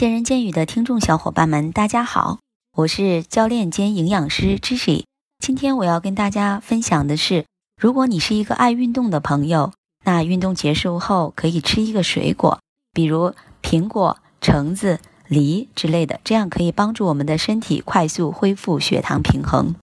见人见语的听众小伙伴们，大家好，我是教练兼营养师 j i s 今天我要跟大家分享的是，如果你是一个爱运动的朋友，那运动结束后可以吃一个水果，比如苹果、橙子、梨之类的，这样可以帮助我们的身体快速恢复血糖平衡。